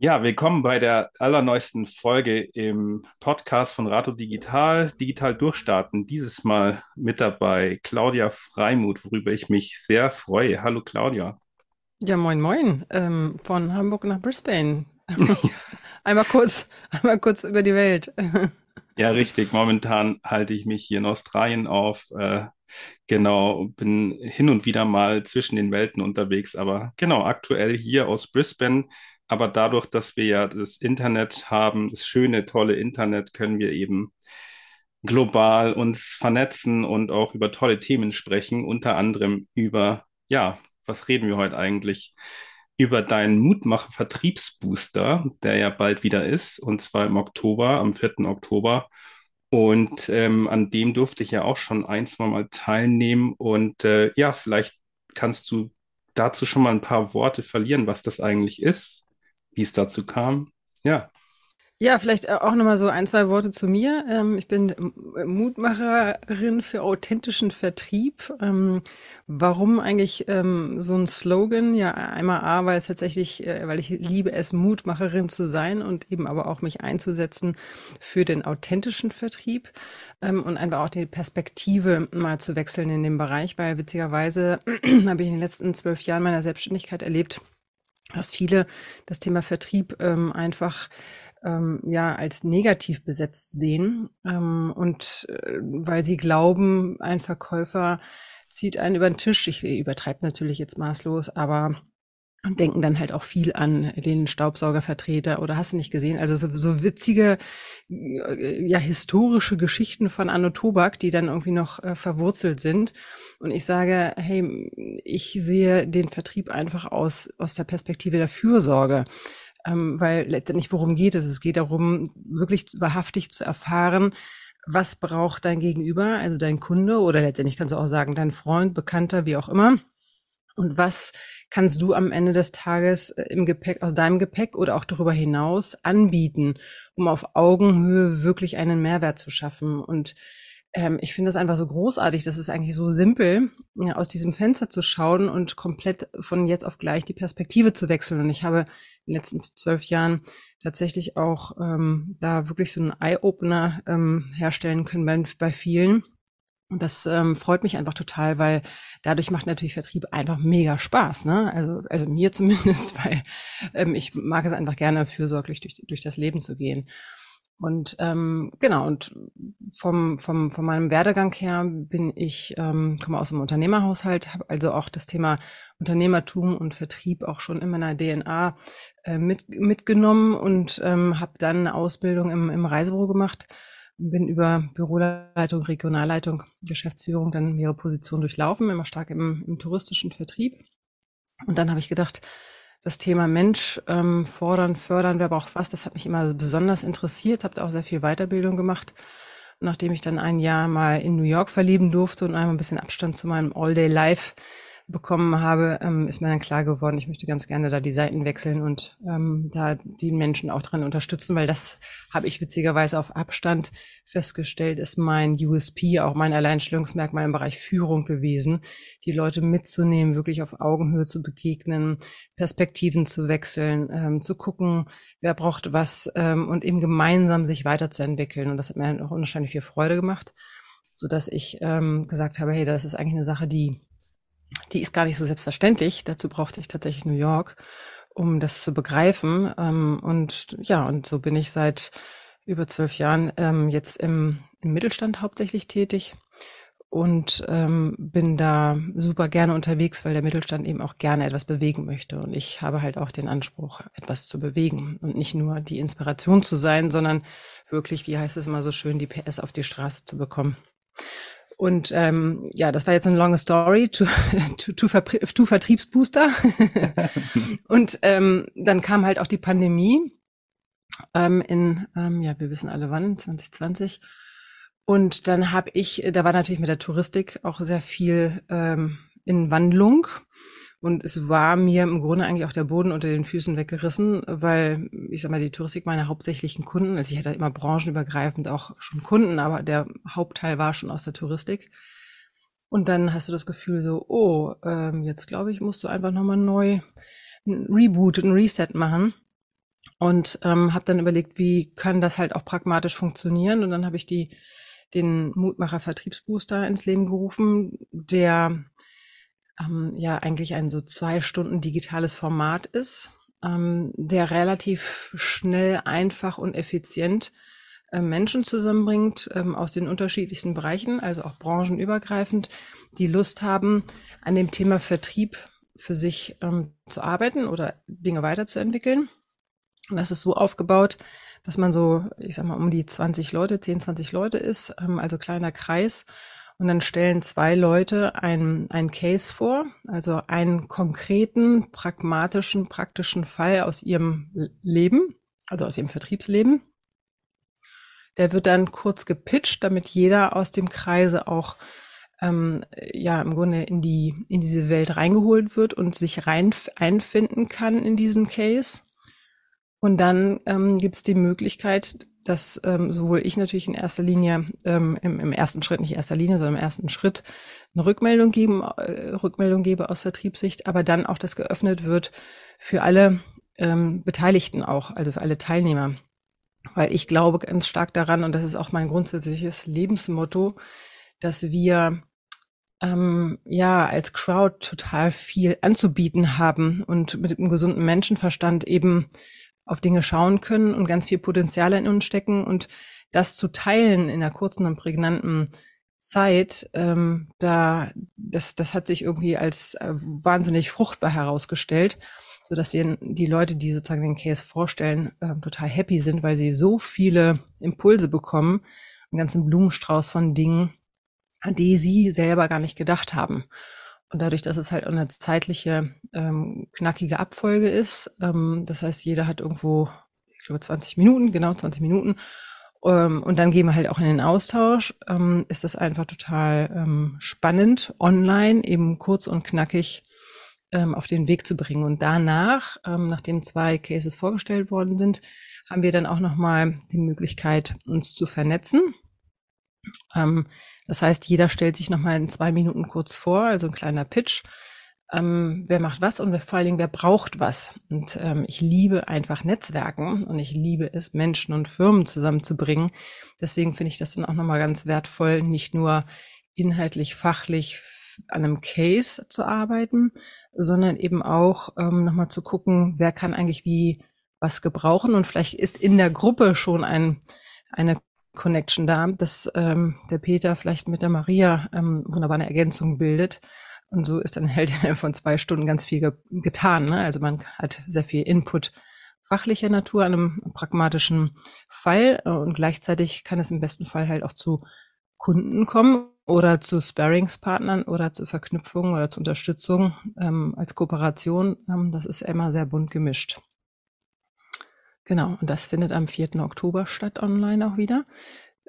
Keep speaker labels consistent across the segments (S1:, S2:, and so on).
S1: Ja, willkommen bei der allerneuesten Folge im Podcast von Rato Digital, Digital Durchstarten. Dieses Mal mit dabei Claudia Freimuth, worüber ich mich sehr freue. Hallo Claudia.
S2: Ja, moin, moin, ähm, von Hamburg nach Brisbane. Einmal kurz, einmal kurz über die Welt.
S1: Ja, richtig. Momentan halte ich mich hier in Australien auf. Äh, genau, bin hin und wieder mal zwischen den Welten unterwegs, aber genau, aktuell hier aus Brisbane. Aber dadurch, dass wir ja das Internet haben, das schöne, tolle Internet, können wir eben global uns vernetzen und auch über tolle Themen sprechen, unter anderem über, ja, was reden wir heute eigentlich? Über deinen Mutmacher-Vertriebsbooster, der ja bald wieder ist, und zwar im Oktober, am 4. Oktober. Und ähm, an dem durfte ich ja auch schon ein, zwei Mal teilnehmen. Und äh, ja, vielleicht kannst du dazu schon mal ein paar Worte verlieren, was das eigentlich ist, wie es dazu kam. Ja.
S2: Ja, vielleicht äh, auch nochmal so ein, zwei Worte zu mir. Ähm, ich bin Mutmacherin für authentischen Vertrieb. Ähm, warum eigentlich ähm, so ein Slogan? Ja, einmal A, weil es tatsächlich, äh, weil ich liebe es, Mutmacherin zu sein und eben aber auch mich einzusetzen für den authentischen Vertrieb und einfach auch die Perspektive mal zu wechseln in dem Bereich, weil witzigerweise habe ich in den letzten zwölf Jahren meiner Selbstständigkeit erlebt, dass viele das Thema Vertrieb einfach ähm, ja als negativ besetzt sehen ähm, und äh, weil sie glauben, ein Verkäufer zieht einen über den Tisch. Ich übertreibe natürlich jetzt maßlos, aber und denken dann halt auch viel an den Staubsaugervertreter oder hast du nicht gesehen? Also so, so witzige, äh, ja, historische Geschichten von Anno Tobak, die dann irgendwie noch äh, verwurzelt sind. Und ich sage, hey, ich sehe den Vertrieb einfach aus, aus der Perspektive der Fürsorge ähm, weil letztendlich worum geht es? Es geht darum, wirklich wahrhaftig zu erfahren, was braucht dein Gegenüber, also dein Kunde oder letztendlich kannst du auch sagen, dein Freund, Bekannter, wie auch immer. Und was kannst du am Ende des Tages äh, im Gepäck, aus deinem Gepäck oder auch darüber hinaus anbieten, um auf Augenhöhe wirklich einen Mehrwert zu schaffen? Und ähm, ich finde das einfach so großartig. Das ist eigentlich so simpel, ja, aus diesem Fenster zu schauen und komplett von jetzt auf gleich die Perspektive zu wechseln. Und ich habe in den letzten zwölf Jahren tatsächlich auch ähm, da wirklich so einen Eye-Opener ähm, herstellen können bei, bei vielen. Und das ähm, freut mich einfach total, weil dadurch macht natürlich Vertrieb einfach mega Spaß, ne? Also, also mir zumindest, weil ähm, ich mag es einfach gerne, fürsorglich durch, durch das Leben zu gehen. Und ähm, genau, und vom, vom, von meinem Werdegang her bin ich, ähm, komme aus einem Unternehmerhaushalt, habe also auch das Thema Unternehmertum und Vertrieb auch schon in meiner DNA äh, mit, mitgenommen und ähm, habe dann eine Ausbildung im, im Reisebüro gemacht, bin über Büroleitung, Regionalleitung, Geschäftsführung dann mehrere Positionen durchlaufen, immer stark im, im touristischen Vertrieb. Und dann habe ich gedacht, das Thema Mensch ähm, fordern, fördern, wer braucht was, das hat mich immer besonders interessiert, habe auch sehr viel Weiterbildung gemacht. nachdem ich dann ein Jahr mal in New York verlieben durfte und einmal ein bisschen Abstand zu meinem All-Day-Life bekommen habe, ähm, ist mir dann klar geworden, ich möchte ganz gerne da die Seiten wechseln und ähm, da die Menschen auch dran unterstützen, weil das habe ich witzigerweise auf Abstand festgestellt, ist mein USP, auch mein Alleinstellungsmerkmal im Bereich Führung gewesen, die Leute mitzunehmen, wirklich auf Augenhöhe zu begegnen, Perspektiven zu wechseln, ähm, zu gucken, wer braucht was ähm, und eben gemeinsam sich weiterzuentwickeln. Und das hat mir auch unwahrscheinlich viel Freude gemacht, so dass ich ähm, gesagt habe, hey, das ist eigentlich eine Sache, die die ist gar nicht so selbstverständlich. Dazu brauchte ich tatsächlich New York, um das zu begreifen. Ähm, und ja, und so bin ich seit über zwölf Jahren ähm, jetzt im, im Mittelstand hauptsächlich tätig und ähm, bin da super gerne unterwegs, weil der Mittelstand eben auch gerne etwas bewegen möchte. Und ich habe halt auch den Anspruch, etwas zu bewegen und nicht nur die Inspiration zu sein, sondern wirklich, wie heißt es immer so schön, die PS auf die Straße zu bekommen. Und ähm, ja, das war jetzt eine lange Story to, to, to, to Vertriebsbooster. und ähm, dann kam halt auch die Pandemie ähm, in, ähm, ja, wir wissen alle wann, 2020. Und dann habe ich, da war natürlich mit der Touristik auch sehr viel ähm, in Wandlung. Und es war mir im Grunde eigentlich auch der Boden unter den Füßen weggerissen, weil ich sag mal, die Touristik meine hauptsächlichen Kunden, also ich hatte immer branchenübergreifend auch schon Kunden, aber der Hauptteil war schon aus der Touristik. Und dann hast du das Gefühl so, oh, ähm, jetzt glaube ich, musst du einfach nochmal neu ein Reboot, ein Reset machen. und ähm, habe dann überlegt, wie kann das halt auch pragmatisch funktionieren. Und dann habe ich die den Mutmacher Vertriebsbooster ins Leben gerufen, der ähm, ja eigentlich ein so zwei Stunden digitales Format ist, ähm, der relativ schnell, einfach und effizient äh, Menschen zusammenbringt ähm, aus den unterschiedlichsten Bereichen, also auch branchenübergreifend, die Lust haben, an dem Thema Vertrieb für sich ähm, zu arbeiten oder Dinge weiterzuentwickeln. Und das ist so aufgebaut, dass man so, ich sag mal, um die 20 Leute, 10, 20 Leute ist, ähm, also kleiner Kreis. Und dann stellen zwei Leute einen, einen Case vor, also einen konkreten, pragmatischen, praktischen Fall aus ihrem Leben, also aus ihrem Vertriebsleben. Der wird dann kurz gepitcht, damit jeder aus dem Kreise auch ähm, ja im Grunde in die in diese Welt reingeholt wird und sich rein einfinden kann in diesen Case. Und dann ähm, gibt es die Möglichkeit, dass ähm, sowohl ich natürlich in erster Linie, ähm, im, im ersten Schritt, nicht erster Linie, sondern im ersten Schritt eine Rückmeldung geben, äh, Rückmeldung gebe aus Vertriebssicht, aber dann auch das geöffnet wird für alle ähm, Beteiligten auch, also für alle Teilnehmer. Weil ich glaube ganz stark daran, und das ist auch mein grundsätzliches Lebensmotto, dass wir ähm, ja als Crowd total viel anzubieten haben und mit einem gesunden Menschenverstand eben auf Dinge schauen können und ganz viel Potenzial in uns stecken und das zu teilen in einer kurzen und prägnanten Zeit, ähm, da das das hat sich irgendwie als äh, wahnsinnig fruchtbar herausgestellt, so dass die, die Leute, die sozusagen den Case vorstellen, äh, total happy sind, weil sie so viele Impulse bekommen, einen ganzen Blumenstrauß von Dingen, an die sie selber gar nicht gedacht haben. Und dadurch, dass es halt eine zeitliche, ähm, knackige Abfolge ist, ähm, das heißt, jeder hat irgendwo, ich glaube, 20 Minuten, genau 20 Minuten. Ähm, und dann gehen wir halt auch in den Austausch. Ähm, ist das einfach total ähm, spannend, online eben kurz und knackig ähm, auf den Weg zu bringen. Und danach, ähm, nachdem zwei Cases vorgestellt worden sind, haben wir dann auch nochmal die Möglichkeit, uns zu vernetzen. Ähm, das heißt, jeder stellt sich nochmal in zwei Minuten kurz vor, also ein kleiner Pitch. Ähm, wer macht was und vor allen Dingen, wer braucht was. Und ähm, ich liebe einfach Netzwerken und ich liebe es, Menschen und Firmen zusammenzubringen. Deswegen finde ich das dann auch nochmal ganz wertvoll, nicht nur inhaltlich, fachlich an einem Case zu arbeiten, sondern eben auch ähm, nochmal zu gucken, wer kann eigentlich wie was gebrauchen und vielleicht ist in der Gruppe schon ein, eine Connection da, dass ähm, der Peter vielleicht mit der Maria ähm, wunderbar eine Ergänzung bildet. Und so ist dann halt innerhalb von zwei Stunden ganz viel ge getan. Ne? Also man hat sehr viel Input fachlicher Natur an einem pragmatischen Fall äh, und gleichzeitig kann es im besten Fall halt auch zu Kunden kommen oder zu Sparringspartnern oder zu Verknüpfungen oder zu Unterstützung ähm, als Kooperation. Ähm, das ist immer sehr bunt gemischt. Genau, und das findet am 4. Oktober statt online auch wieder.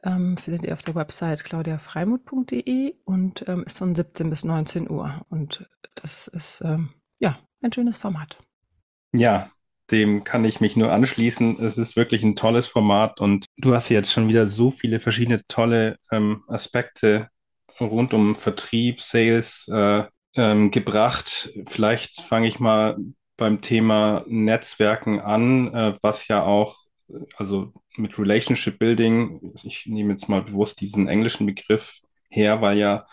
S2: Ähm, findet ihr auf der Website claudiafreimuth.de und ähm, ist von 17 bis 19 Uhr. Und das ist ähm, ja ein schönes Format.
S1: Ja, dem kann ich mich nur anschließen. Es ist wirklich ein tolles Format und du hast jetzt schon wieder so viele verschiedene tolle ähm, Aspekte rund um Vertrieb, Sales äh, ähm, gebracht. Vielleicht fange ich mal beim Thema Netzwerken an, äh, was ja auch, also mit Relationship Building, ich nehme jetzt mal bewusst diesen englischen Begriff her, weil ja,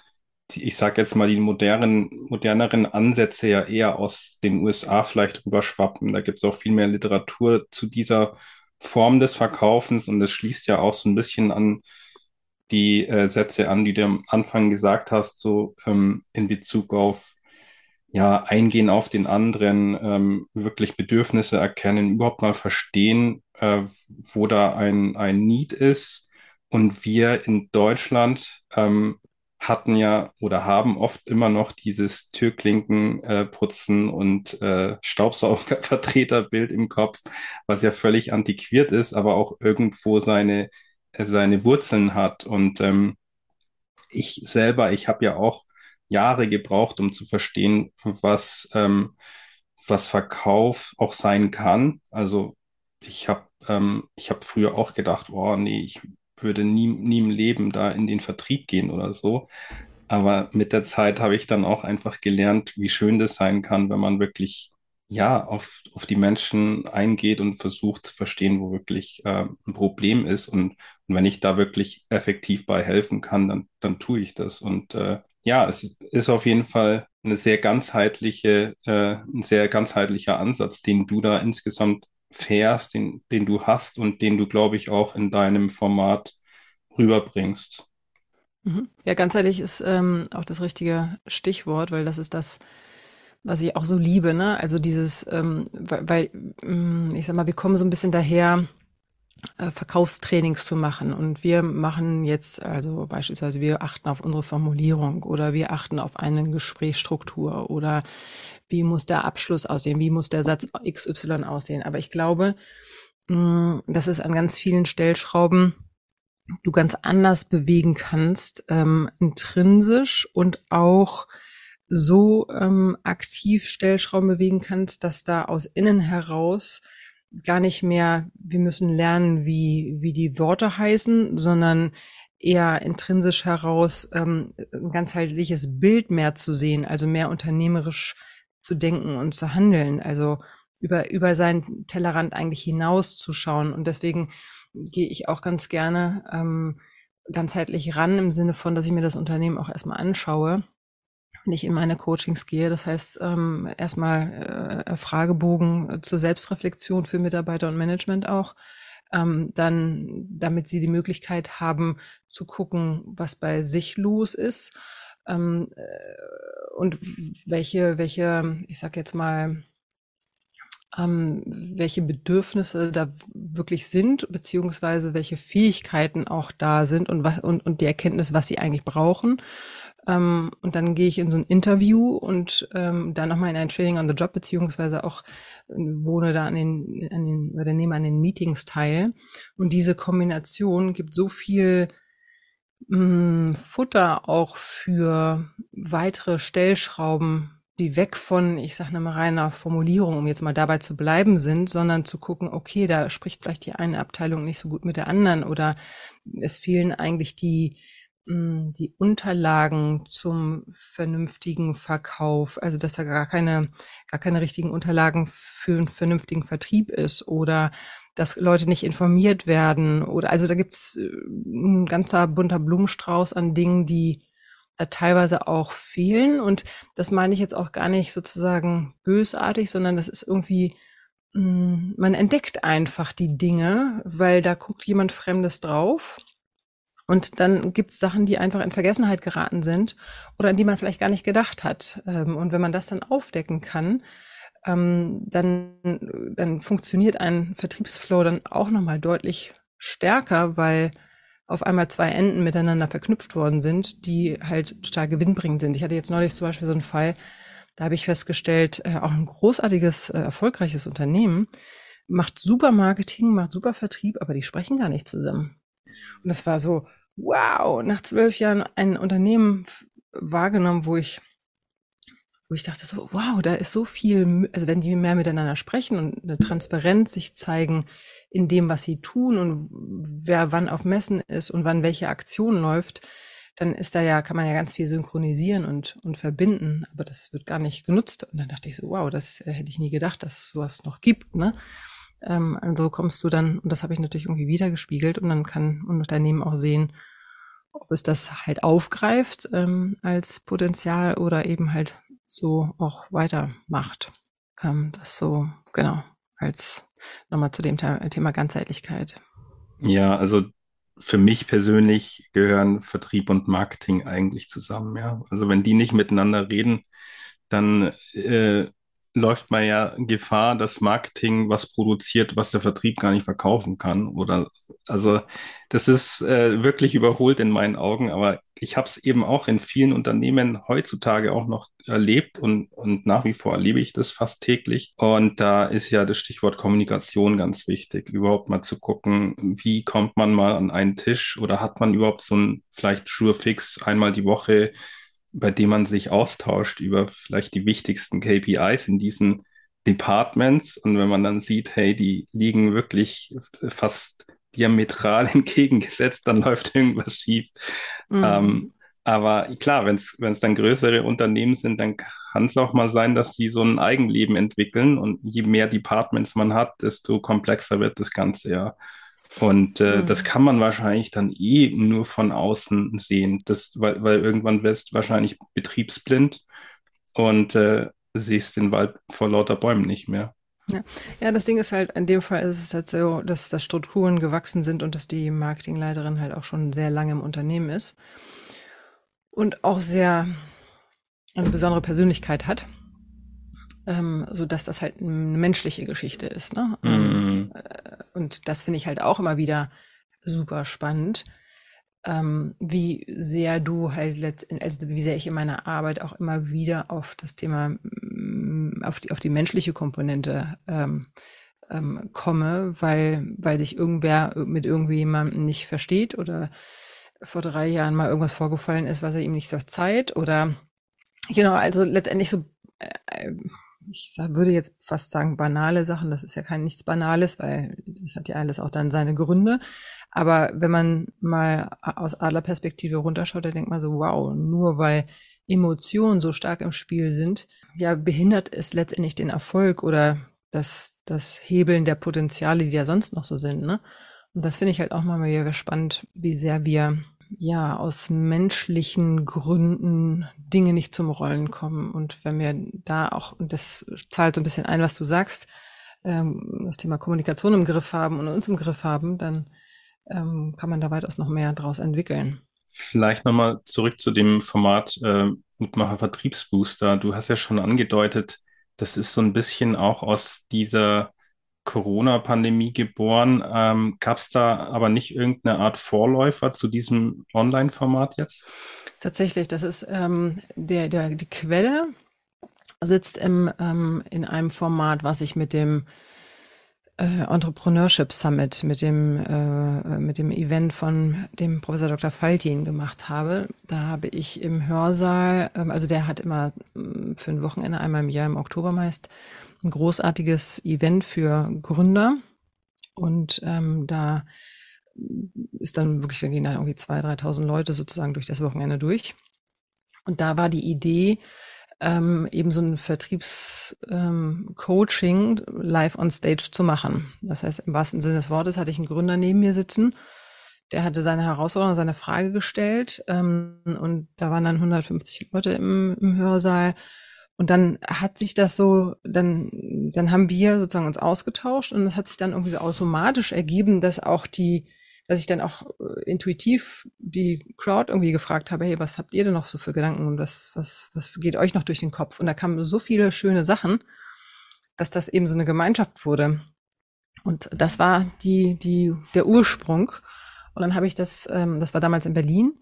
S1: die, ich sage jetzt mal, die modernen, moderneren Ansätze ja eher aus den USA vielleicht rüberschwappen. Da gibt es auch viel mehr Literatur zu dieser Form des Verkaufens und das schließt ja auch so ein bisschen an die äh, Sätze an, die du am Anfang gesagt hast, so ähm, in Bezug auf ja, eingehen auf den anderen, ähm, wirklich Bedürfnisse erkennen, überhaupt mal verstehen, äh, wo da ein, ein Need ist. Und wir in Deutschland ähm, hatten ja oder haben oft immer noch dieses Türklinken äh, putzen und äh, Staubsaugervertreterbild im Kopf, was ja völlig antiquiert ist, aber auch irgendwo seine, seine Wurzeln hat. Und ähm, ich selber, ich habe ja auch Jahre gebraucht, um zu verstehen, was, ähm, was Verkauf auch sein kann. Also ich habe ähm, ich hab früher auch gedacht, oh nee, ich würde nie, nie im Leben da in den Vertrieb gehen oder so. Aber mit der Zeit habe ich dann auch einfach gelernt, wie schön das sein kann, wenn man wirklich ja, auf, auf die Menschen eingeht und versucht zu verstehen, wo wirklich äh, ein Problem ist. Und, und wenn ich da wirklich effektiv bei helfen kann, dann, dann tue ich das. Und äh, ja, es ist auf jeden Fall eine sehr ganzheitliche, äh, ein sehr ganzheitlicher Ansatz, den du da insgesamt fährst, den, den du hast und den du, glaube ich, auch in deinem Format rüberbringst.
S2: Mhm. Ja, ganzheitlich ist ähm, auch das richtige Stichwort, weil das ist das, was ich auch so liebe, ne? Also dieses, ähm, weil, weil, mm, ich sag mal, wir kommen so ein bisschen daher, Verkaufstrainings zu machen. Und wir machen jetzt, also beispielsweise, wir achten auf unsere Formulierung oder wir achten auf eine Gesprächsstruktur oder wie muss der Abschluss aussehen, wie muss der Satz XY aussehen. Aber ich glaube, mh, dass es an ganz vielen Stellschrauben du ganz anders bewegen kannst, ähm, intrinsisch und auch so ähm, aktiv Stellschrauben bewegen kannst, dass da aus innen heraus gar nicht mehr, wir müssen lernen, wie, wie die Worte heißen, sondern eher intrinsisch heraus ähm, ein ganzheitliches Bild mehr zu sehen, also mehr unternehmerisch zu denken und zu handeln, also über, über seinen Tellerrand eigentlich hinauszuschauen. Und deswegen gehe ich auch ganz gerne ähm, ganzheitlich ran im Sinne von, dass ich mir das Unternehmen auch erstmal anschaue, ich in meine Coachings gehe. Das heißt, ähm, erstmal äh, Fragebogen zur Selbstreflexion für Mitarbeiter und Management auch. Ähm, dann, damit sie die Möglichkeit haben zu gucken, was bei sich los ist ähm, äh, und welche, welche, ich sag jetzt mal, ähm, welche Bedürfnisse da wirklich sind, beziehungsweise welche Fähigkeiten auch da sind und, was, und, und die Erkenntnis, was sie eigentlich brauchen. Ähm, und dann gehe ich in so ein Interview und ähm, dann nochmal in ein Training on the Job, beziehungsweise auch äh, wohne da an den, an den, oder nehme an den Meetings teil. Und diese Kombination gibt so viel mh, mm, Futter auch für weitere Stellschrauben, die weg von, ich sage mal, reiner Formulierung, um jetzt mal dabei zu bleiben sind, sondern zu gucken, okay, da spricht vielleicht die eine Abteilung nicht so gut mit der anderen oder es fehlen eigentlich die, die Unterlagen zum vernünftigen Verkauf, also dass da gar keine, gar keine richtigen Unterlagen für einen vernünftigen Vertrieb ist oder dass Leute nicht informiert werden oder also da gibt's äh, ein ganzer bunter Blumenstrauß an Dingen, die da teilweise auch fehlen. Und das meine ich jetzt auch gar nicht sozusagen bösartig, sondern das ist irgendwie, hm, man entdeckt einfach die Dinge, weil da guckt jemand Fremdes drauf. Und dann gibt es Sachen, die einfach in Vergessenheit geraten sind oder an die man vielleicht gar nicht gedacht hat. Ähm, und wenn man das dann aufdecken kann, ähm, dann, dann funktioniert ein Vertriebsflow dann auch nochmal deutlich stärker, weil auf einmal zwei Enden miteinander verknüpft worden sind, die halt total gewinnbringend sind. Ich hatte jetzt neulich zum Beispiel so einen Fall, da habe ich festgestellt, äh, auch ein großartiges, äh, erfolgreiches Unternehmen macht super Marketing, macht super Vertrieb, aber die sprechen gar nicht zusammen. Und das war so, wow, nach zwölf Jahren ein Unternehmen wahrgenommen, wo ich wo ich dachte so, wow, da ist so viel, also wenn die mehr miteinander sprechen und eine Transparenz sich zeigen, in dem, was sie tun und wer wann auf Messen ist und wann welche Aktion läuft, dann ist da ja, kann man ja ganz viel synchronisieren und, und verbinden, aber das wird gar nicht genutzt. Und dann dachte ich so, wow, das äh, hätte ich nie gedacht, dass es sowas noch gibt, ne? Ähm, also kommst du dann, und das habe ich natürlich irgendwie wiedergespiegelt, und dann kann ein Unternehmen auch sehen, ob es das halt aufgreift ähm, als Potenzial oder eben halt so auch weitermacht. Ähm, das so, genau, als nochmal zu dem Thema Ganzheitlichkeit.
S1: Ja, also für mich persönlich gehören Vertrieb und Marketing eigentlich zusammen, ja. Also wenn die nicht miteinander reden, dann äh, läuft man ja Gefahr, dass Marketing was produziert, was der Vertrieb gar nicht verkaufen kann. Oder also das ist äh, wirklich überholt in meinen Augen, aber ich habe es eben auch in vielen Unternehmen heutzutage auch noch erlebt und, und nach wie vor erlebe ich das fast täglich. Und da ist ja das Stichwort Kommunikation ganz wichtig, überhaupt mal zu gucken, wie kommt man mal an einen Tisch oder hat man überhaupt so ein vielleicht Sure Fix einmal die Woche bei dem man sich austauscht über vielleicht die wichtigsten KPIs in diesen Departments. Und wenn man dann sieht, hey, die liegen wirklich fast diametral entgegengesetzt, dann läuft irgendwas schief. Mhm. Ähm, aber klar, wenn es dann größere Unternehmen sind, dann kann es auch mal sein, dass sie so ein Eigenleben entwickeln und je mehr Departments man hat, desto komplexer wird das Ganze ja. Und äh, mhm. das kann man wahrscheinlich dann eh nur von außen sehen, das, weil, weil irgendwann wirst du wahrscheinlich betriebsblind und äh, siehst den Wald vor lauter Bäumen nicht mehr.
S2: Ja. ja, das Ding ist halt, in dem Fall ist es halt so, dass da Strukturen gewachsen sind und dass die Marketingleiterin halt auch schon sehr lange im Unternehmen ist und auch sehr eine besondere Persönlichkeit hat, ähm, so dass das halt eine menschliche Geschichte ist. Ne? Mm. und das finde ich halt auch immer wieder super spannend, ähm, wie sehr du halt letztendlich, also wie sehr ich in meiner Arbeit auch immer wieder auf das Thema, mm, auf die, auf die menschliche Komponente ähm, ähm, komme, weil, weil sich irgendwer mit irgendjemandem nicht versteht oder vor drei Jahren mal irgendwas vorgefallen ist, was er ihm nicht so zeigt oder genau, also letztendlich so, äh, ich würde jetzt fast sagen banale Sachen, das ist ja kein nichts Banales, weil das hat ja alles auch dann seine Gründe. Aber wenn man mal aus Adlerperspektive runterschaut, dann denkt man so, wow, nur weil Emotionen so stark im Spiel sind, ja, behindert es letztendlich den Erfolg oder das, das Hebeln der Potenziale, die ja sonst noch so sind, ne? Und das finde ich halt auch mal wieder spannend, wie sehr wir ja aus menschlichen Gründen Dinge nicht zum Rollen kommen. Und wenn wir da auch, und das zahlt so ein bisschen ein, was du sagst, ähm, das Thema Kommunikation im Griff haben und uns im Griff haben, dann ähm, kann man da weitaus noch mehr draus entwickeln.
S1: Vielleicht nochmal zurück zu dem Format äh, Mutmacher Vertriebsbooster. Du hast ja schon angedeutet, das ist so ein bisschen auch aus dieser Corona-Pandemie geboren. Ähm, Gab es da aber nicht irgendeine Art Vorläufer zu diesem Online-Format jetzt?
S2: Tatsächlich, das ist ähm, der, der, die Quelle sitzt im, ähm, in einem Format, was ich mit dem äh, Entrepreneurship Summit, mit dem, äh, mit dem Event von dem Professor Dr. Faltin gemacht habe. Da habe ich im Hörsaal, ähm, also der hat immer äh, für ein Wochenende einmal im Jahr im Oktober meist ein großartiges Event für Gründer. Und ähm, da ist dann wirklich, da gehen dann irgendwie 2.000, 3.000 Leute sozusagen durch das Wochenende durch. Und da war die Idee, ähm, eben so ein Vertriebscoaching ähm, live on stage zu machen. Das heißt, im wahrsten Sinne des Wortes hatte ich einen Gründer neben mir sitzen, der hatte seine Herausforderung, seine Frage gestellt ähm, und da waren dann 150 Leute im, im Hörsaal und dann hat sich das so, dann, dann haben wir sozusagen uns ausgetauscht und es hat sich dann irgendwie so automatisch ergeben, dass auch die, dass ich dann auch äh, intuitiv die Crowd irgendwie gefragt habe, hey, was habt ihr denn noch so für Gedanken und was, was, was geht euch noch durch den Kopf? Und da kamen so viele schöne Sachen, dass das eben so eine Gemeinschaft wurde. Und das war die, die, der Ursprung. Und dann habe ich das, ähm, das war damals in Berlin.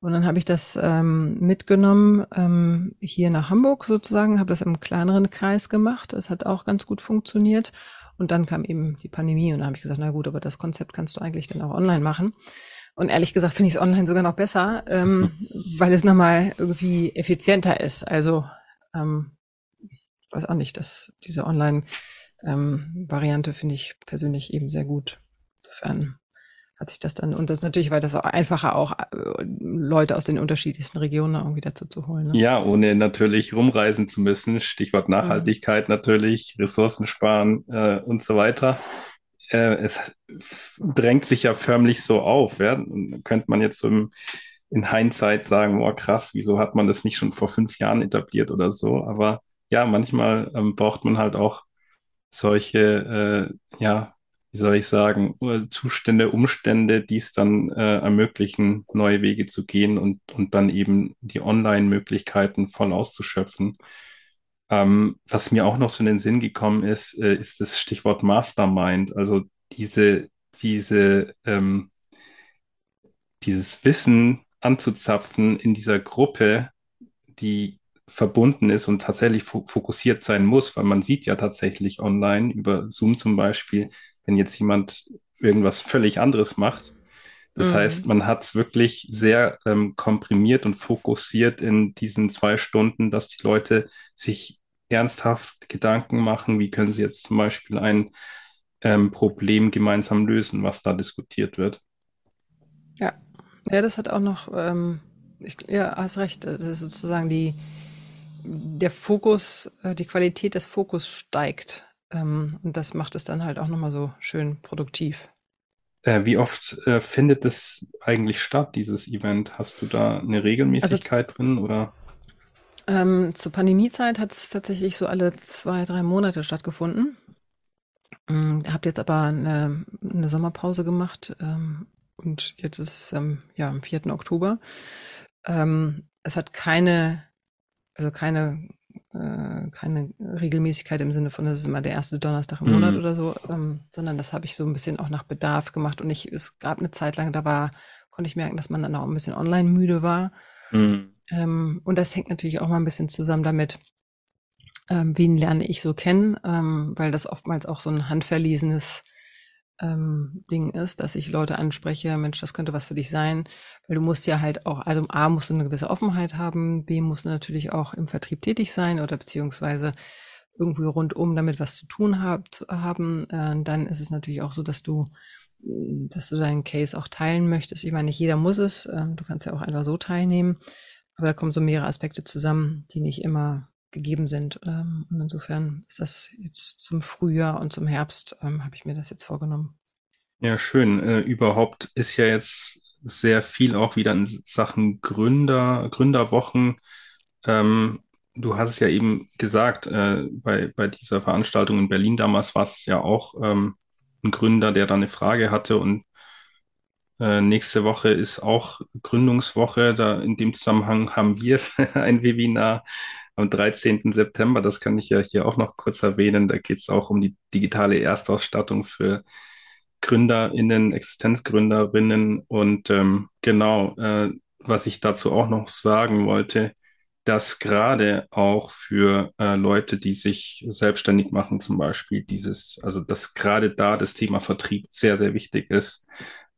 S2: Und dann habe ich das ähm, mitgenommen ähm, hier nach Hamburg sozusagen, habe das im kleineren Kreis gemacht. Es hat auch ganz gut funktioniert. Und dann kam eben die Pandemie und dann habe ich gesagt, na gut, aber das Konzept kannst du eigentlich dann auch online machen. Und ehrlich gesagt finde ich es online sogar noch besser, ähm, weil es nochmal irgendwie effizienter ist. Also ähm, ich weiß auch nicht, dass diese Online-Variante ähm, finde ich persönlich eben sehr gut. Insofern hat sich das dann, und das natürlich war das auch einfacher, auch äh, Leute aus den unterschiedlichsten Regionen irgendwie dazu zu holen.
S1: Ne? Ja, ohne natürlich rumreisen zu müssen. Stichwort Nachhaltigkeit mhm. natürlich, Ressourcen sparen äh, und so weiter. Äh, es drängt sich ja förmlich so auf. Ja? könnte man jetzt so im, in Hindsight sagen, oh krass, wieso hat man das nicht schon vor fünf Jahren etabliert oder so? Aber ja, manchmal ähm, braucht man halt auch solche äh, ja, wie soll ich sagen, Zustände, Umstände, die es dann äh, ermöglichen, neue Wege zu gehen und, und dann eben die Online-Möglichkeiten voll auszuschöpfen. Ähm, was mir auch noch so in den Sinn gekommen ist, äh, ist das Stichwort Mastermind. Also diese, diese, ähm, dieses Wissen anzuzapfen in dieser Gruppe, die verbunden ist und tatsächlich fokussiert sein muss, weil man sieht ja tatsächlich online über Zoom zum Beispiel, wenn jetzt jemand irgendwas völlig anderes macht. Das mhm. heißt, man hat es wirklich sehr ähm, komprimiert und fokussiert in diesen zwei Stunden, dass die Leute sich ernsthaft Gedanken machen, wie können sie jetzt zum Beispiel ein ähm, Problem gemeinsam lösen, was da diskutiert wird.
S2: Ja, ja, das hat auch noch, ähm, ich, ja, hast recht, das ist sozusagen die, der Fokus, äh, die Qualität des Fokus steigt. Ähm, und das macht es dann halt auch nochmal so schön produktiv.
S1: Äh, wie oft äh, findet es eigentlich statt, dieses Event? Hast du da eine Regelmäßigkeit also, drin oder?
S2: Ähm, zur Pandemiezeit hat es tatsächlich so alle zwei, drei Monate stattgefunden. Ähm, habt jetzt aber eine, eine Sommerpause gemacht ähm, und jetzt ist es ähm, ja am 4. Oktober. Ähm, es hat keine, also keine, äh, keine Regelmäßigkeit im Sinne von, es ist immer der erste Donnerstag im mhm. Monat oder so, ähm, sondern das habe ich so ein bisschen auch nach Bedarf gemacht. Und ich, es gab eine Zeit lang, da war, konnte ich merken, dass man dann auch ein bisschen online müde war. Mhm. Ähm, und das hängt natürlich auch mal ein bisschen zusammen damit, ähm, wen lerne ich so kennen, ähm, weil das oftmals auch so ein handverlesenes ähm, Ding ist, dass ich Leute anspreche, Mensch, das könnte was für dich sein, weil du musst ja halt auch, also A, musst du eine gewisse Offenheit haben, B, musst du natürlich auch im Vertrieb tätig sein oder beziehungsweise irgendwie rundum damit was zu tun habt, haben, äh, dann ist es natürlich auch so, dass du dass du deinen Case auch teilen möchtest. Ich meine, nicht jeder muss es, äh, du kannst ja auch einfach so teilnehmen, aber da kommen so mehrere Aspekte zusammen, die nicht immer gegeben sind. Ähm, und insofern ist das jetzt zum Frühjahr und zum Herbst, ähm, habe ich mir das jetzt vorgenommen.
S1: Ja, schön. Äh, überhaupt ist ja jetzt sehr viel auch wieder in Sachen Gründer, Gründerwochen. Ähm, du hast es ja eben gesagt, äh, bei, bei dieser Veranstaltung in Berlin damals war es ja auch ähm, ein Gründer, der da eine Frage hatte und äh, nächste Woche ist auch Gründungswoche. Da in dem Zusammenhang haben wir ein Webinar am 13. September. Das kann ich ja hier auch noch kurz erwähnen. Da geht es auch um die digitale Erstausstattung für GründerInnen, Existenzgründerinnen. Und ähm, genau, äh, was ich dazu auch noch sagen wollte, dass gerade auch für äh, Leute, die sich selbstständig machen, zum Beispiel dieses, also dass gerade da das Thema Vertrieb sehr, sehr wichtig ist.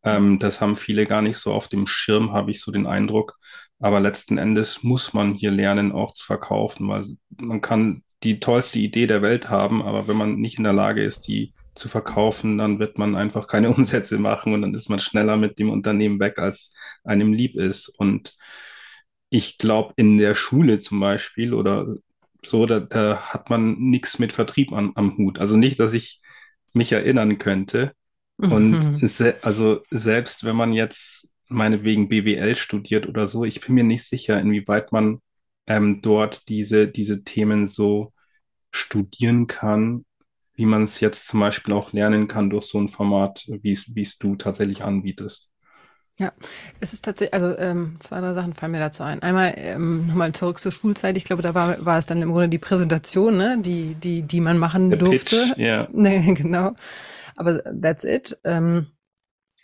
S1: Ähm, das haben viele gar nicht so auf dem Schirm, habe ich so den Eindruck. Aber letzten Endes muss man hier lernen, auch zu verkaufen, weil man kann die tollste Idee der Welt haben, aber wenn man nicht in der Lage ist, die zu verkaufen, dann wird man einfach keine Umsätze machen und dann ist man schneller mit dem Unternehmen weg, als einem lieb ist. Und ich glaube, in der Schule zum Beispiel oder so, da, da hat man nichts mit Vertrieb an, am Hut. Also nicht, dass ich mich erinnern könnte. Und mhm. se also selbst wenn man jetzt meinetwegen BWL studiert oder so, ich bin mir nicht sicher, inwieweit man ähm, dort diese, diese Themen so studieren kann, wie man es jetzt zum Beispiel auch lernen kann durch so ein Format, wie es du tatsächlich anbietest.
S2: Ja, es ist tatsächlich, also ähm, zwei, drei Sachen fallen mir dazu ein. Einmal ähm, nochmal zurück zur Schulzeit. Ich glaube, da war, war es dann im Grunde die Präsentation, ne, die, die, die man machen Der durfte. Pitch, yeah. Nee, genau. Aber that's it. Ähm,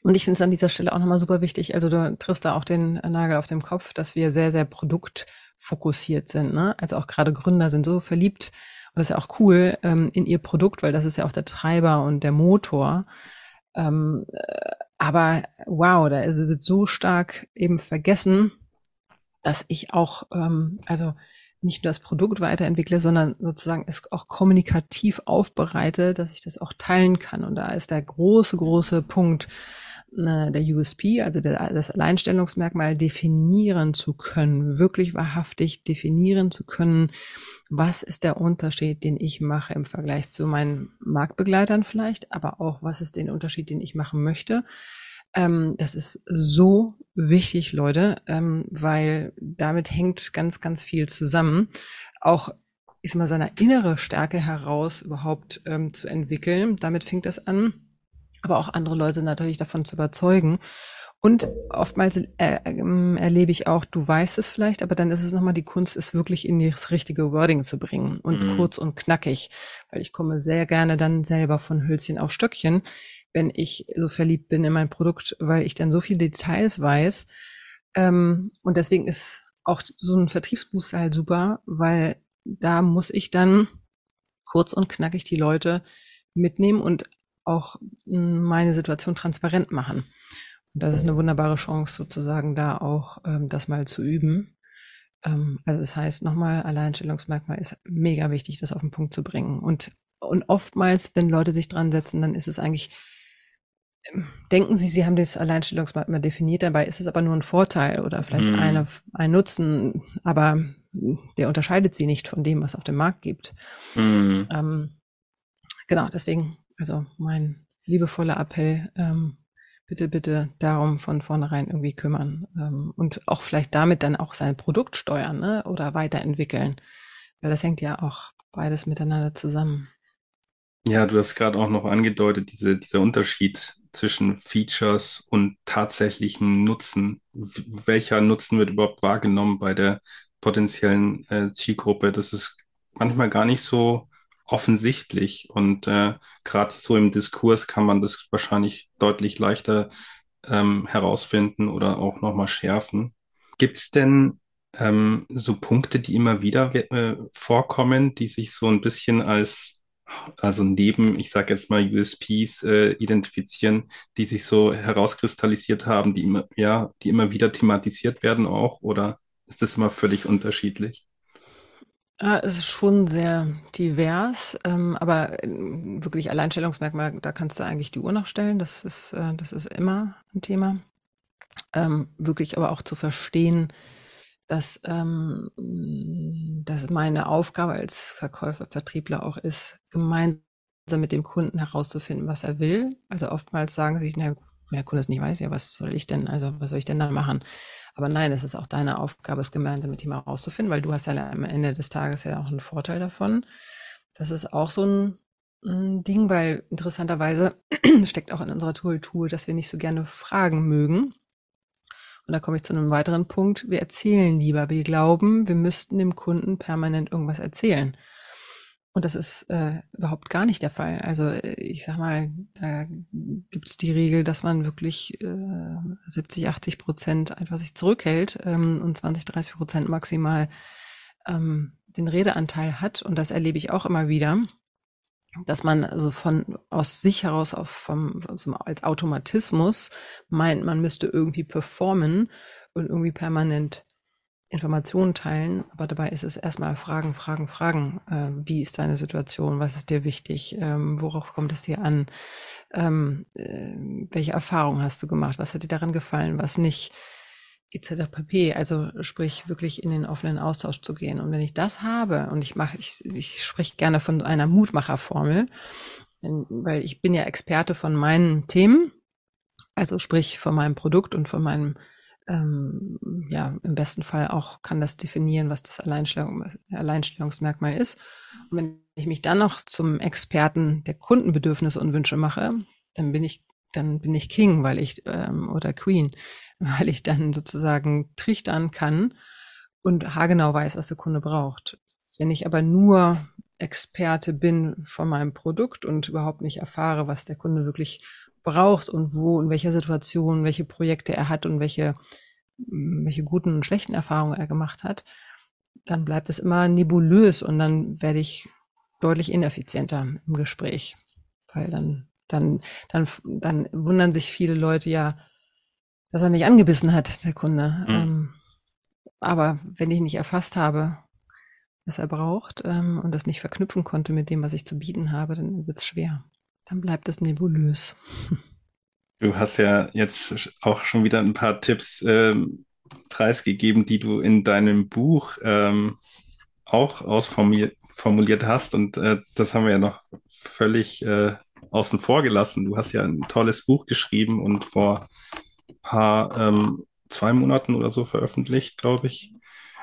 S2: und ich finde es an dieser Stelle auch nochmal super wichtig. Also du triffst da auch den Nagel auf dem Kopf, dass wir sehr, sehr produktfokussiert sind. Ne? Also auch gerade Gründer sind so verliebt. Und das ist ja auch cool ähm, in ihr Produkt, weil das ist ja auch der Treiber und der Motor. Ähm, äh, aber wow, da wird so stark eben vergessen, dass ich auch, ähm, also nicht nur das Produkt weiterentwickle, sondern sozusagen es auch kommunikativ aufbereite, dass ich das auch teilen kann. Und da ist der große, große Punkt der USP, also der, das Alleinstellungsmerkmal definieren zu können, wirklich wahrhaftig definieren zu können, was ist der Unterschied, den ich mache im Vergleich zu meinen Marktbegleitern vielleicht, aber auch was ist der Unterschied, den ich machen möchte. Ähm, das ist so wichtig, Leute, ähm, weil damit hängt ganz, ganz viel zusammen. Auch ist mal seine innere Stärke heraus überhaupt ähm, zu entwickeln. Damit fängt das an, aber auch andere Leute natürlich davon zu überzeugen. Und oftmals äh, äh, erlebe ich auch, du weißt es vielleicht, aber dann ist es nochmal die Kunst, es wirklich in das richtige Wording zu bringen und mhm. kurz und knackig, weil ich komme sehr gerne dann selber von Hölzchen auf Stöckchen wenn ich so verliebt bin in mein Produkt, weil ich dann so viele Details weiß. Ähm, und deswegen ist auch so ein Vertriebsbooster halt super, weil da muss ich dann kurz und knackig die Leute mitnehmen und auch meine Situation transparent machen. Und das ist eine wunderbare Chance, sozusagen da auch ähm, das mal zu üben. Ähm, also das heißt nochmal, Alleinstellungsmerkmal ist mega wichtig, das auf den Punkt zu bringen. Und, und oftmals, wenn Leute sich dran setzen, dann ist es eigentlich denken Sie, Sie haben das Alleinstellungsmerkmal definiert, dabei ist es aber nur ein Vorteil oder vielleicht mm. eine, ein Nutzen. Aber der unterscheidet sie nicht von dem, was auf dem Markt gibt. Mhm. Ähm, genau, deswegen, also mein liebevoller Appell, ähm, bitte, bitte darum von vornherein irgendwie kümmern ähm, und auch vielleicht damit dann auch sein Produkt steuern ne? oder weiterentwickeln, weil das hängt ja auch beides miteinander zusammen.
S1: Ja, du hast gerade auch noch angedeutet, diese, dieser Unterschied zwischen Features und tatsächlichem Nutzen. Welcher Nutzen wird überhaupt wahrgenommen bei der potenziellen äh, Zielgruppe? Das ist manchmal gar nicht so offensichtlich. Und äh, gerade so im Diskurs kann man das wahrscheinlich deutlich leichter ähm, herausfinden oder auch nochmal schärfen. Gibt es denn ähm, so Punkte, die immer wieder äh, vorkommen, die sich so ein bisschen als, also neben, ich sage jetzt mal, USPs äh, identifizieren, die sich so herauskristallisiert haben, die immer, ja, die immer wieder thematisiert werden auch? Oder ist das immer völlig unterschiedlich?
S2: Äh, es ist schon sehr divers, ähm, aber äh, wirklich Alleinstellungsmerkmal, da kannst du eigentlich die Uhr nachstellen. Das ist, äh, das ist immer ein Thema. Ähm, wirklich aber auch zu verstehen, dass, ähm, dass meine Aufgabe als Verkäufer, Vertriebler auch ist, gemeinsam mit dem Kunden herauszufinden, was er will. Also oftmals sagen sie sich, na, wenn der Kunde es nicht weiß, ja, was soll ich denn, also was soll ich denn da machen? Aber nein, es ist auch deine Aufgabe, es gemeinsam mit ihm herauszufinden, weil du hast ja am Ende des Tages ja auch einen Vorteil davon. Das ist auch so ein, ein Ding, weil interessanterweise steckt auch in unserer Kultur, dass wir nicht so gerne fragen mögen. Und da komme ich zu einem weiteren Punkt. Wir erzählen lieber. Wir glauben, wir müssten dem Kunden permanent irgendwas erzählen. Und das ist äh, überhaupt gar nicht der Fall. Also äh, ich sag mal, da gibt es die Regel, dass man wirklich äh, 70, 80 Prozent einfach sich zurückhält ähm, und 20, 30 Prozent maximal ähm, den Redeanteil hat. Und das erlebe ich auch immer wieder, dass man also von aus sich heraus auf vom, also als Automatismus meint, man müsste irgendwie performen und irgendwie permanent Informationen teilen, aber dabei ist es erstmal Fragen, Fragen, Fragen. Äh, wie ist deine Situation? Was ist dir wichtig? Ähm, worauf kommt es dir an? Ähm, äh, welche Erfahrungen hast du gemacht? Was hat dir daran gefallen? Was nicht? Etc. pp. Also sprich wirklich in den offenen Austausch zu gehen. Und wenn ich das habe und ich mache, ich, ich spreche gerne von einer Mutmacherformel, weil ich bin ja Experte von meinen Themen, also sprich von meinem Produkt und von meinem ähm, ja, im besten Fall auch kann das definieren, was das Alleinstellung, Alleinstellungsmerkmal ist. Und wenn ich mich dann noch zum Experten der Kundenbedürfnisse und Wünsche mache, dann bin ich, dann bin ich King, weil ich, ähm, oder Queen, weil ich dann sozusagen trichtern kann und haargenau weiß, was der Kunde braucht. Wenn ich aber nur Experte bin von meinem Produkt und überhaupt nicht erfahre, was der Kunde wirklich braucht und wo, in welcher Situation, welche Projekte er hat und welche, mm, welche guten und schlechten Erfahrungen er gemacht hat, dann bleibt es immer nebulös und dann werde ich deutlich ineffizienter im Gespräch. Weil dann, dann, dann, dann wundern sich viele Leute ja, dass er nicht angebissen hat, der Kunde. Mhm. Ähm, aber wenn ich nicht erfasst habe, was er braucht ähm, und das nicht verknüpfen konnte mit dem, was ich zu bieten habe, dann wird es schwer. Dann bleibt es nebulös.
S1: Du hast ja jetzt auch schon wieder ein paar Tipps ähm, preisgegeben, die du in deinem Buch ähm, auch ausformuliert hast. Und äh, das haben wir ja noch völlig äh, außen vor gelassen. Du hast ja ein tolles Buch geschrieben und vor ein paar, ähm, zwei Monaten oder so veröffentlicht, glaube ich.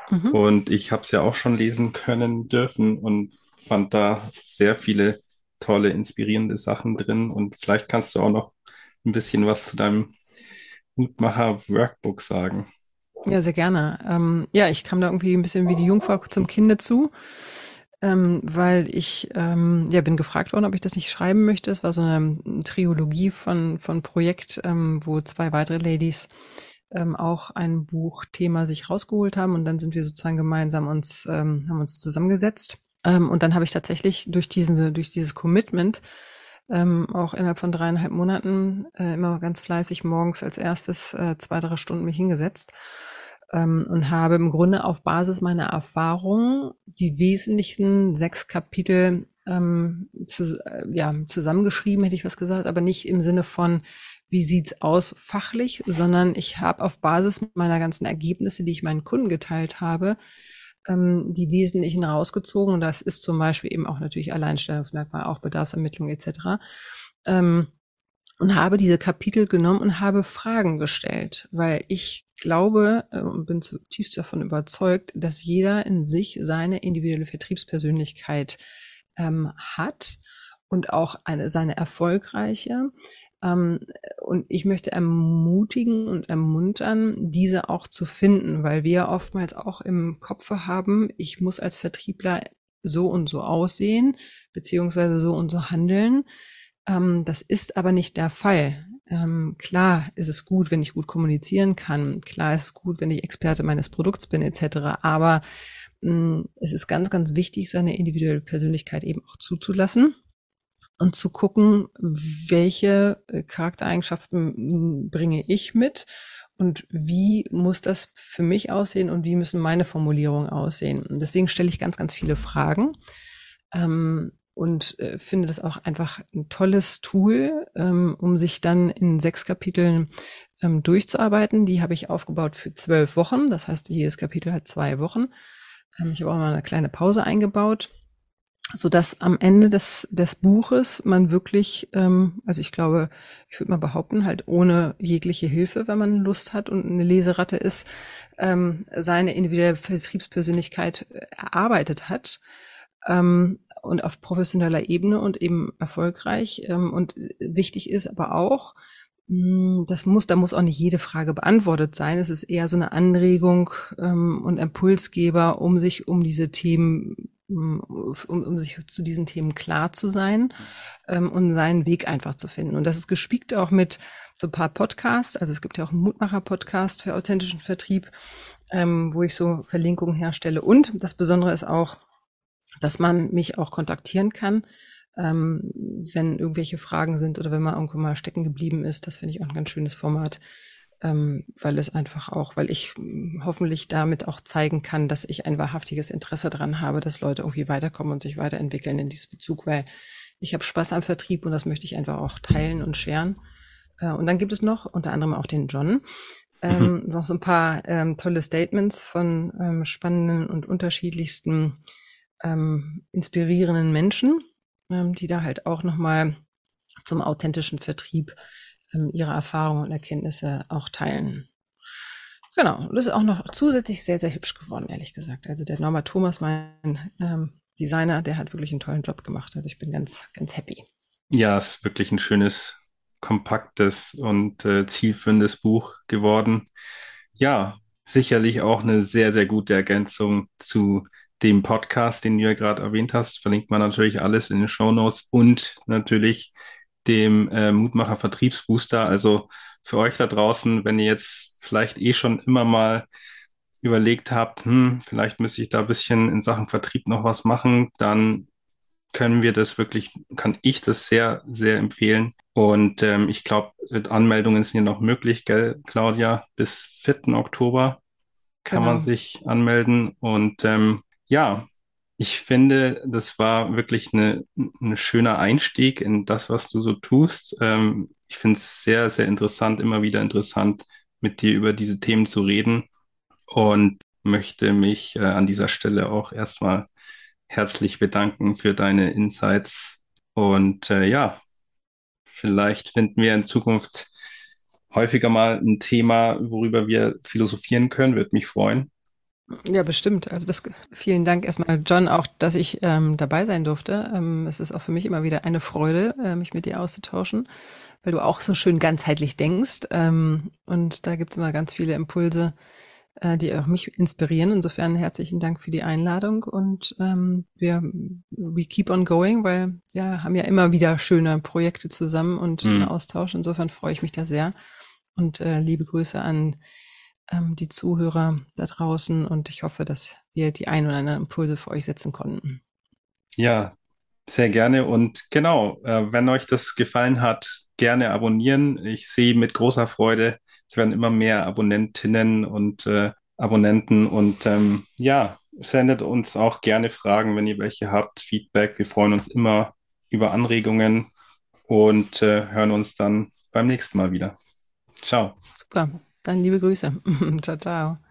S1: Mhm. Und ich habe es ja auch schon lesen können dürfen und fand da sehr viele tolle, inspirierende Sachen drin. Und vielleicht kannst du auch noch ein bisschen was zu deinem Mutmacher-Workbook sagen.
S2: Ja, sehr gerne. Ähm, ja, ich kam da irgendwie ein bisschen wie die Jungfrau zum Kinde zu, ähm, weil ich ähm, ja bin gefragt worden, ob ich das nicht schreiben möchte. Es war so eine Triologie von von Projekt, ähm, wo zwei weitere Ladies ähm, auch ein Buchthema sich rausgeholt haben und dann sind wir sozusagen gemeinsam uns ähm, haben uns zusammengesetzt ähm, und dann habe ich tatsächlich durch diesen, durch dieses Commitment ähm, auch innerhalb von dreieinhalb Monaten äh, immer ganz fleißig morgens als erstes äh, zwei, drei Stunden mich hingesetzt ähm, und habe im Grunde auf Basis meiner Erfahrungen die wesentlichen sechs Kapitel ähm, zu, äh, ja, zusammengeschrieben, hätte ich was gesagt, aber nicht im Sinne von, wie sieht's aus fachlich, sondern ich habe auf Basis meiner ganzen Ergebnisse, die ich meinen Kunden geteilt habe, ähm, die Wesentlichen rausgezogen. Und das ist zum Beispiel eben auch natürlich Alleinstellungsmerkmal, auch Bedarfsermittlung etc. Ähm, und habe diese Kapitel genommen und habe Fragen gestellt, weil ich glaube äh, und bin zutiefst davon überzeugt, dass jeder in sich seine individuelle Vertriebspersönlichkeit ähm, hat und auch eine seine erfolgreiche. Ähm, und ich möchte ermutigen und ermuntern, diese auch zu finden, weil wir oftmals auch im Kopf haben, ich muss als Vertriebler so und so aussehen, beziehungsweise so und so handeln. Ähm, das ist aber nicht der Fall. Ähm, klar ist es gut, wenn ich gut kommunizieren kann. Klar ist es gut, wenn ich Experte meines Produkts bin, etc. Aber mm, es ist ganz, ganz wichtig, seine individuelle Persönlichkeit eben auch zuzulassen und zu gucken, welche äh, Charaktereigenschaften bringe ich mit und wie muss das für mich aussehen und wie müssen meine Formulierungen aussehen. Und deswegen stelle ich ganz, ganz viele Fragen. Ähm, und äh, finde das auch einfach ein tolles Tool, ähm, um sich dann in sechs Kapiteln ähm, durchzuarbeiten. Die habe ich aufgebaut für zwölf Wochen. Das heißt, jedes Kapitel hat zwei Wochen. Ähm, ich habe auch mal eine kleine Pause eingebaut, so dass am Ende des, des Buches man wirklich, ähm, also ich glaube, ich würde mal behaupten, halt ohne jegliche Hilfe, wenn man Lust hat und eine Leseratte ist, ähm, seine individuelle Vertriebspersönlichkeit äh, erarbeitet hat. Ähm, und auf professioneller Ebene und eben erfolgreich. Ähm, und wichtig ist aber auch, mh, das muss, da muss auch nicht jede Frage beantwortet sein. Es ist eher so eine Anregung ähm, und Impulsgeber, um sich um diese Themen um, um sich zu diesen Themen klar zu sein ähm, und seinen Weg einfach zu finden. Und das ist gespickt auch mit so ein paar Podcasts. Also es gibt ja auch einen Mutmacher-Podcast für authentischen Vertrieb, ähm, wo ich so Verlinkungen herstelle. Und das Besondere ist auch, dass man mich auch kontaktieren kann, ähm, wenn irgendwelche Fragen sind oder wenn man irgendwo mal stecken geblieben ist. Das finde ich auch ein ganz schönes Format, ähm, weil es einfach auch, weil ich hm, hoffentlich damit auch zeigen kann, dass ich ein wahrhaftiges Interesse daran habe, dass Leute irgendwie weiterkommen und sich weiterentwickeln in diesem Bezug, weil ich habe Spaß am Vertrieb und das möchte ich einfach auch teilen und scheren. Äh, und dann gibt es noch unter anderem auch den John, ähm, mhm. noch so ein paar ähm, tolle Statements von ähm, spannenden und unterschiedlichsten ähm, inspirierenden Menschen, ähm, die da halt auch nochmal zum authentischen Vertrieb ihre Erfahrungen und Erkenntnisse auch teilen. Genau, das ist auch noch zusätzlich sehr, sehr hübsch geworden, ehrlich gesagt. Also der Norbert Thomas, mein ähm, Designer, der hat wirklich einen tollen Job gemacht. Also ich bin ganz, ganz happy.
S1: Ja, es ist wirklich ein schönes, kompaktes und äh, zielführendes Buch geworden. Ja, sicherlich auch eine sehr, sehr gute Ergänzung zu dem Podcast, den du ja gerade erwähnt hast, verlinkt man natürlich alles in den Show Notes und natürlich dem äh, Mutmacher Vertriebsbooster. Also für euch da draußen, wenn ihr jetzt vielleicht eh schon immer mal überlegt habt, hm, vielleicht müsste ich da ein bisschen in Sachen Vertrieb noch was machen, dann können wir das wirklich, kann ich das sehr, sehr empfehlen. Und ähm, ich glaube, Anmeldungen sind ja noch möglich, gell, Claudia? Bis 4. Oktober kann genau. man sich anmelden. Und ähm, ja, ich finde, das war wirklich eine, ein schöner Einstieg in das, was du so tust. Ähm, ich finde es sehr, sehr interessant, immer wieder interessant, mit dir über diese Themen zu reden und möchte mich äh, an dieser Stelle auch erstmal herzlich bedanken für deine Insights. Und äh, ja, vielleicht finden wir in Zukunft häufiger mal ein Thema, worüber wir philosophieren können. Würde mich freuen.
S2: Ja, bestimmt. Also das, vielen Dank erstmal, John, auch, dass ich ähm, dabei sein durfte. Ähm, es ist auch für mich immer wieder eine Freude, äh, mich mit dir auszutauschen, weil du auch so schön ganzheitlich denkst. Ähm, und da gibt es immer ganz viele Impulse, äh, die auch mich inspirieren. Insofern herzlichen Dank für die Einladung und ähm, wir we keep on going, weil wir haben ja immer wieder schöne Projekte zusammen und mhm. einen Austausch. Insofern freue ich mich da sehr. Und äh, liebe Grüße an ähm, die Zuhörer da draußen und ich hoffe, dass wir die ein oder anderen Impulse für euch setzen konnten.
S1: Ja, sehr gerne und genau, äh, wenn euch das gefallen hat, gerne abonnieren. Ich sehe mit großer Freude, es werden immer mehr Abonnentinnen und äh, Abonnenten und ähm, ja, sendet uns auch gerne Fragen, wenn ihr welche habt, Feedback. Wir freuen uns immer über Anregungen und äh, hören uns dann beim nächsten Mal wieder. Ciao.
S2: Super. Dann liebe Grüße. ciao, ciao.